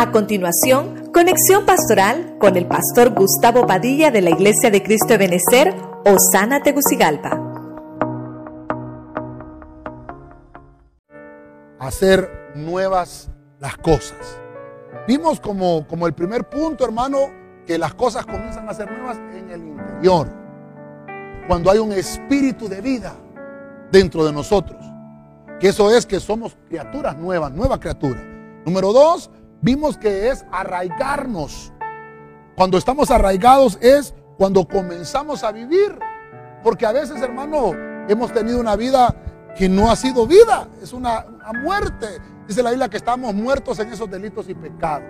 A continuación, conexión pastoral con el pastor Gustavo Padilla de la Iglesia de Cristo de Benecer, Osana Tegucigalpa. Hacer nuevas las cosas. Vimos como, como el primer punto, hermano, que las cosas comienzan a ser nuevas en el interior. Cuando hay un espíritu de vida dentro de nosotros. Que eso es que somos criaturas nuevas, nueva criatura. Número dos, vimos que es arraigarnos. Cuando estamos arraigados es cuando comenzamos a vivir. Porque a veces, hermano, hemos tenido una vida que no ha sido vida, es una, muerte. Dice la Biblia que estamos muertos en esos delitos y pecados.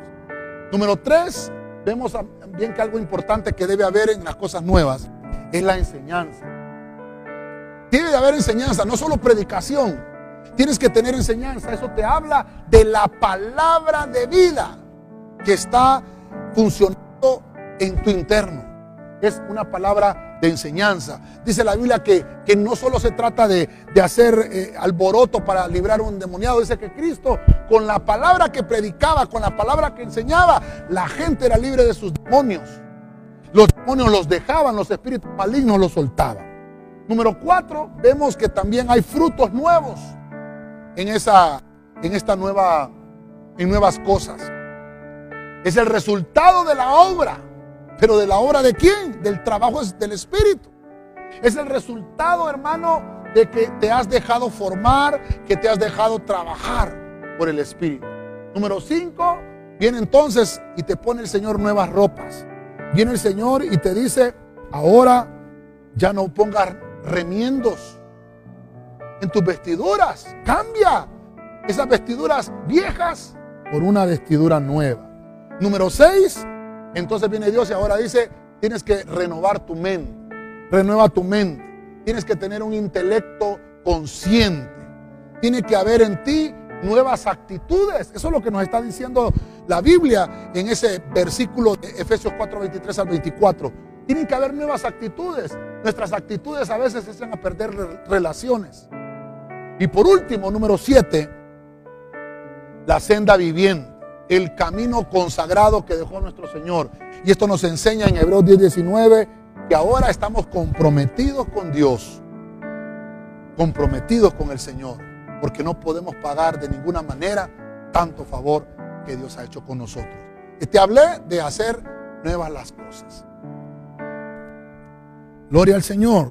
Número tres, vemos también que algo importante que debe haber en las cosas nuevas es la enseñanza. Debe de haber enseñanza, no solo predicación. Tienes que tener enseñanza. Eso te habla de la palabra de vida que está funcionando en tu interno. Es una palabra de enseñanza. Dice la Biblia que, que no solo se trata de, hacer eh, alboroto para librar un demoniado. Dice que Cristo, con la palabra que predicaba, con la palabra que enseñaba, la gente era libre de sus demonios. Los demonios los dejaban, los espíritus malignos los soltaban. Número cuatro, vemos que también hay frutos nuevos en, esa, en esta nueva, en nuevas cosas. Es el resultado de la obra. Pero de la obra de quién? Del trabajo del Espíritu. Es el resultado, hermano, de que te has dejado formar, que te has dejado trabajar por el Espíritu. Número cinco, viene entonces y te pone el Señor nuevas ropas. Viene el Señor y te dice, ahora ya no pongas remiendos en tus vestiduras. Cambia esas vestiduras viejas por una vestidura nueva. Número 6, entonces viene Dios y ahora dice, tienes que renovar tu mente. Renueva tu mente. Tienes que tener un intelecto consciente. Tiene que haber en ti nuevas actitudes. Eso es lo que nos está diciendo la Biblia en ese versículo de Efesios 4, 23 al 24. Tienen que haber nuevas actitudes. Nuestras actitudes a veces se hacen a perder relaciones. Y por último, número 7, la senda viviente, el camino consagrado que dejó nuestro Señor. Y esto nos enseña en Hebreos 10, 19 que ahora estamos comprometidos con Dios, comprometidos con el Señor, porque no podemos pagar de ninguna manera tanto favor que Dios ha hecho con nosotros. Y te hablé de hacer nuevas las cosas. Gloria al Señor.